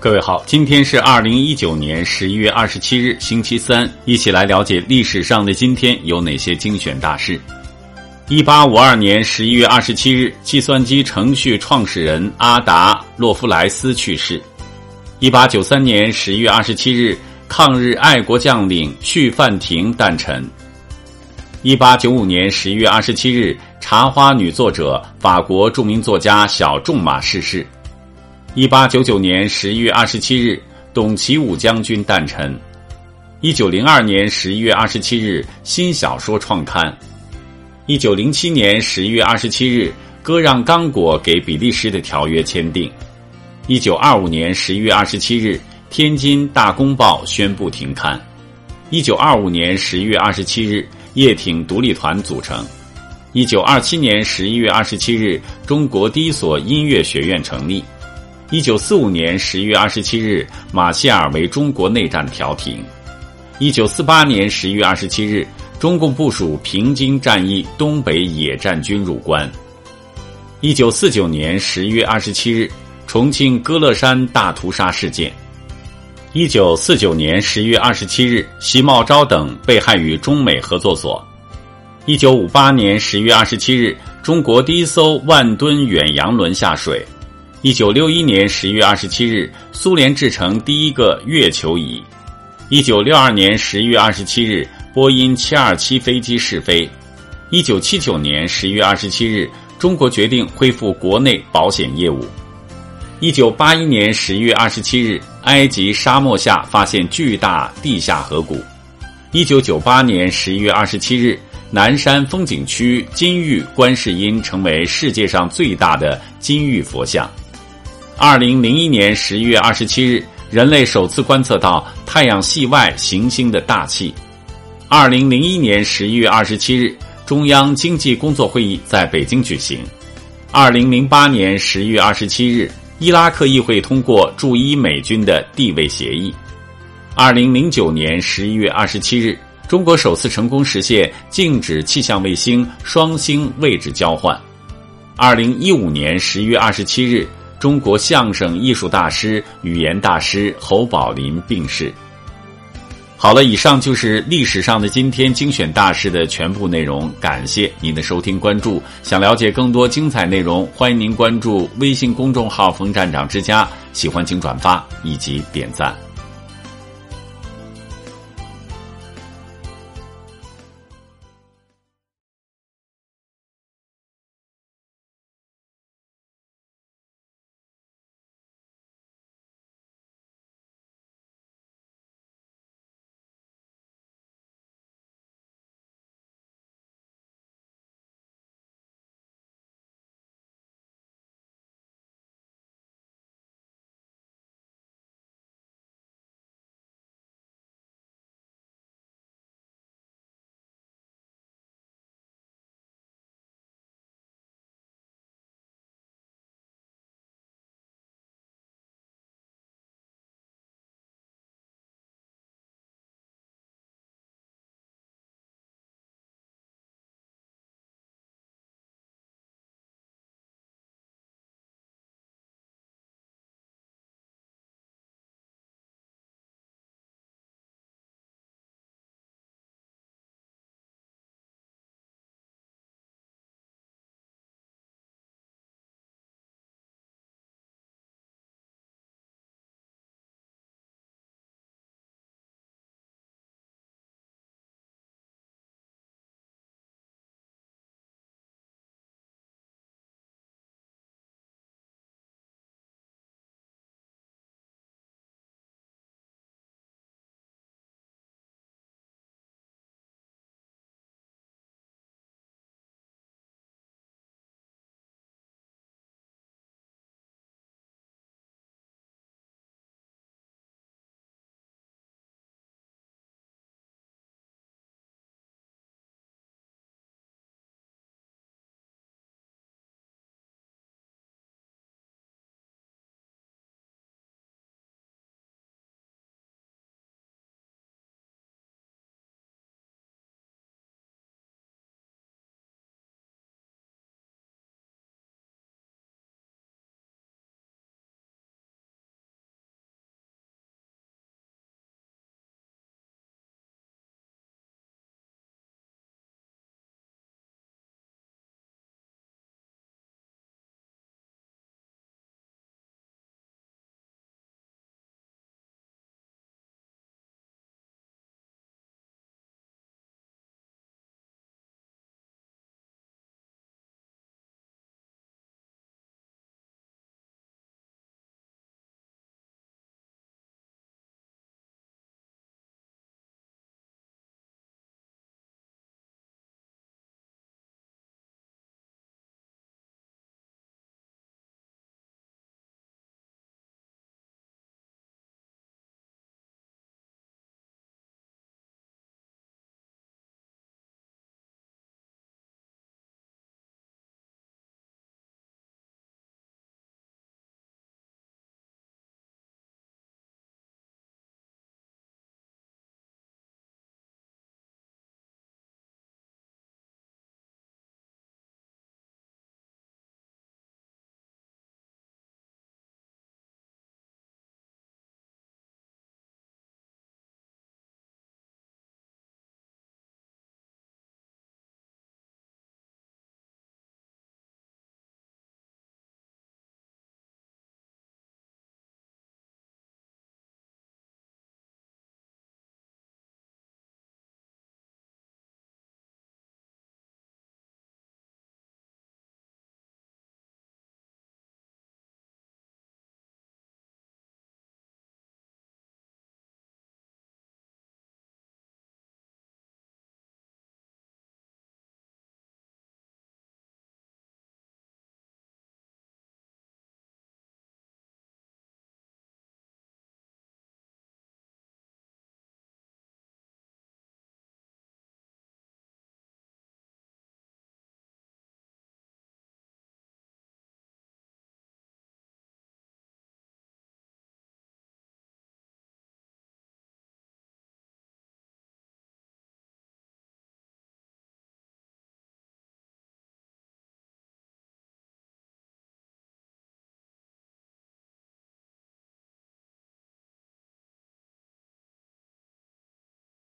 各位好，今天是二零一九年十一月二十七日，星期三，一起来了解历史上的今天有哪些精选大事。一八五二年十一月二十七日，计算机程序创始人阿达洛夫莱斯去世。一八九三年十一月二十七日，抗日爱国将领绪范亭诞辰。一八九五年十一月二十七日，茶花女作者、法国著名作家小仲马逝世。一八九九年十一月二十七日，董其武将军诞辰。一九零二年十一月二十七日，新小说创刊。一九零七年十一月二十七日，割让刚果给比利时的条约签订。一九二五年十一月二十七日，天津《大公报》宣布停刊。一九二五年十一月二十七日，叶挺独立团组成。一九二七年十一月二十七日，中国第一所音乐学院成立。一九四五年十一月二十七日，马歇尔为中国内战调停。一九四八年十一月二十七日，中共部署平津战役东北野战军入关。一九四九年十一月二十七日，重庆歌乐山大屠杀事件。一九四九年十一月二十七日，席茂昭等被害于中美合作所。一九五八年十一月二十七日，中国第一艘万吨远洋轮下水。一九六一年十一月二十七日，苏联制成第一个月球仪。一九六二年十一月二十七日，波音七二七飞机试飞。一九七九年十一月二十七日，中国决定恢复国内保险业务。一九八一年十一月二十七日，埃及沙漠下发现巨大地下河谷。一九九八年十一月二十七日。南山风景区金玉观世音成为世界上最大的金玉佛像。二零零一年十一月二十七日，人类首次观测到太阳系外行星的大气。二零零一年十一月二十七日，中央经济工作会议在北京举行。二零零八年十一月二十七日，伊拉克议会通过驻伊美军的地位协议。二零零九年十一月二十七日。中国首次成功实现静止气象卫星双星位置交换。二零一五年十一月二十七日，中国相声艺术大师、语言大师侯宝林病逝。好了，以上就是历史上的今天精选大事的全部内容。感谢您的收听关注。想了解更多精彩内容，欢迎您关注微信公众号“冯站长之家”。喜欢请转发以及点赞。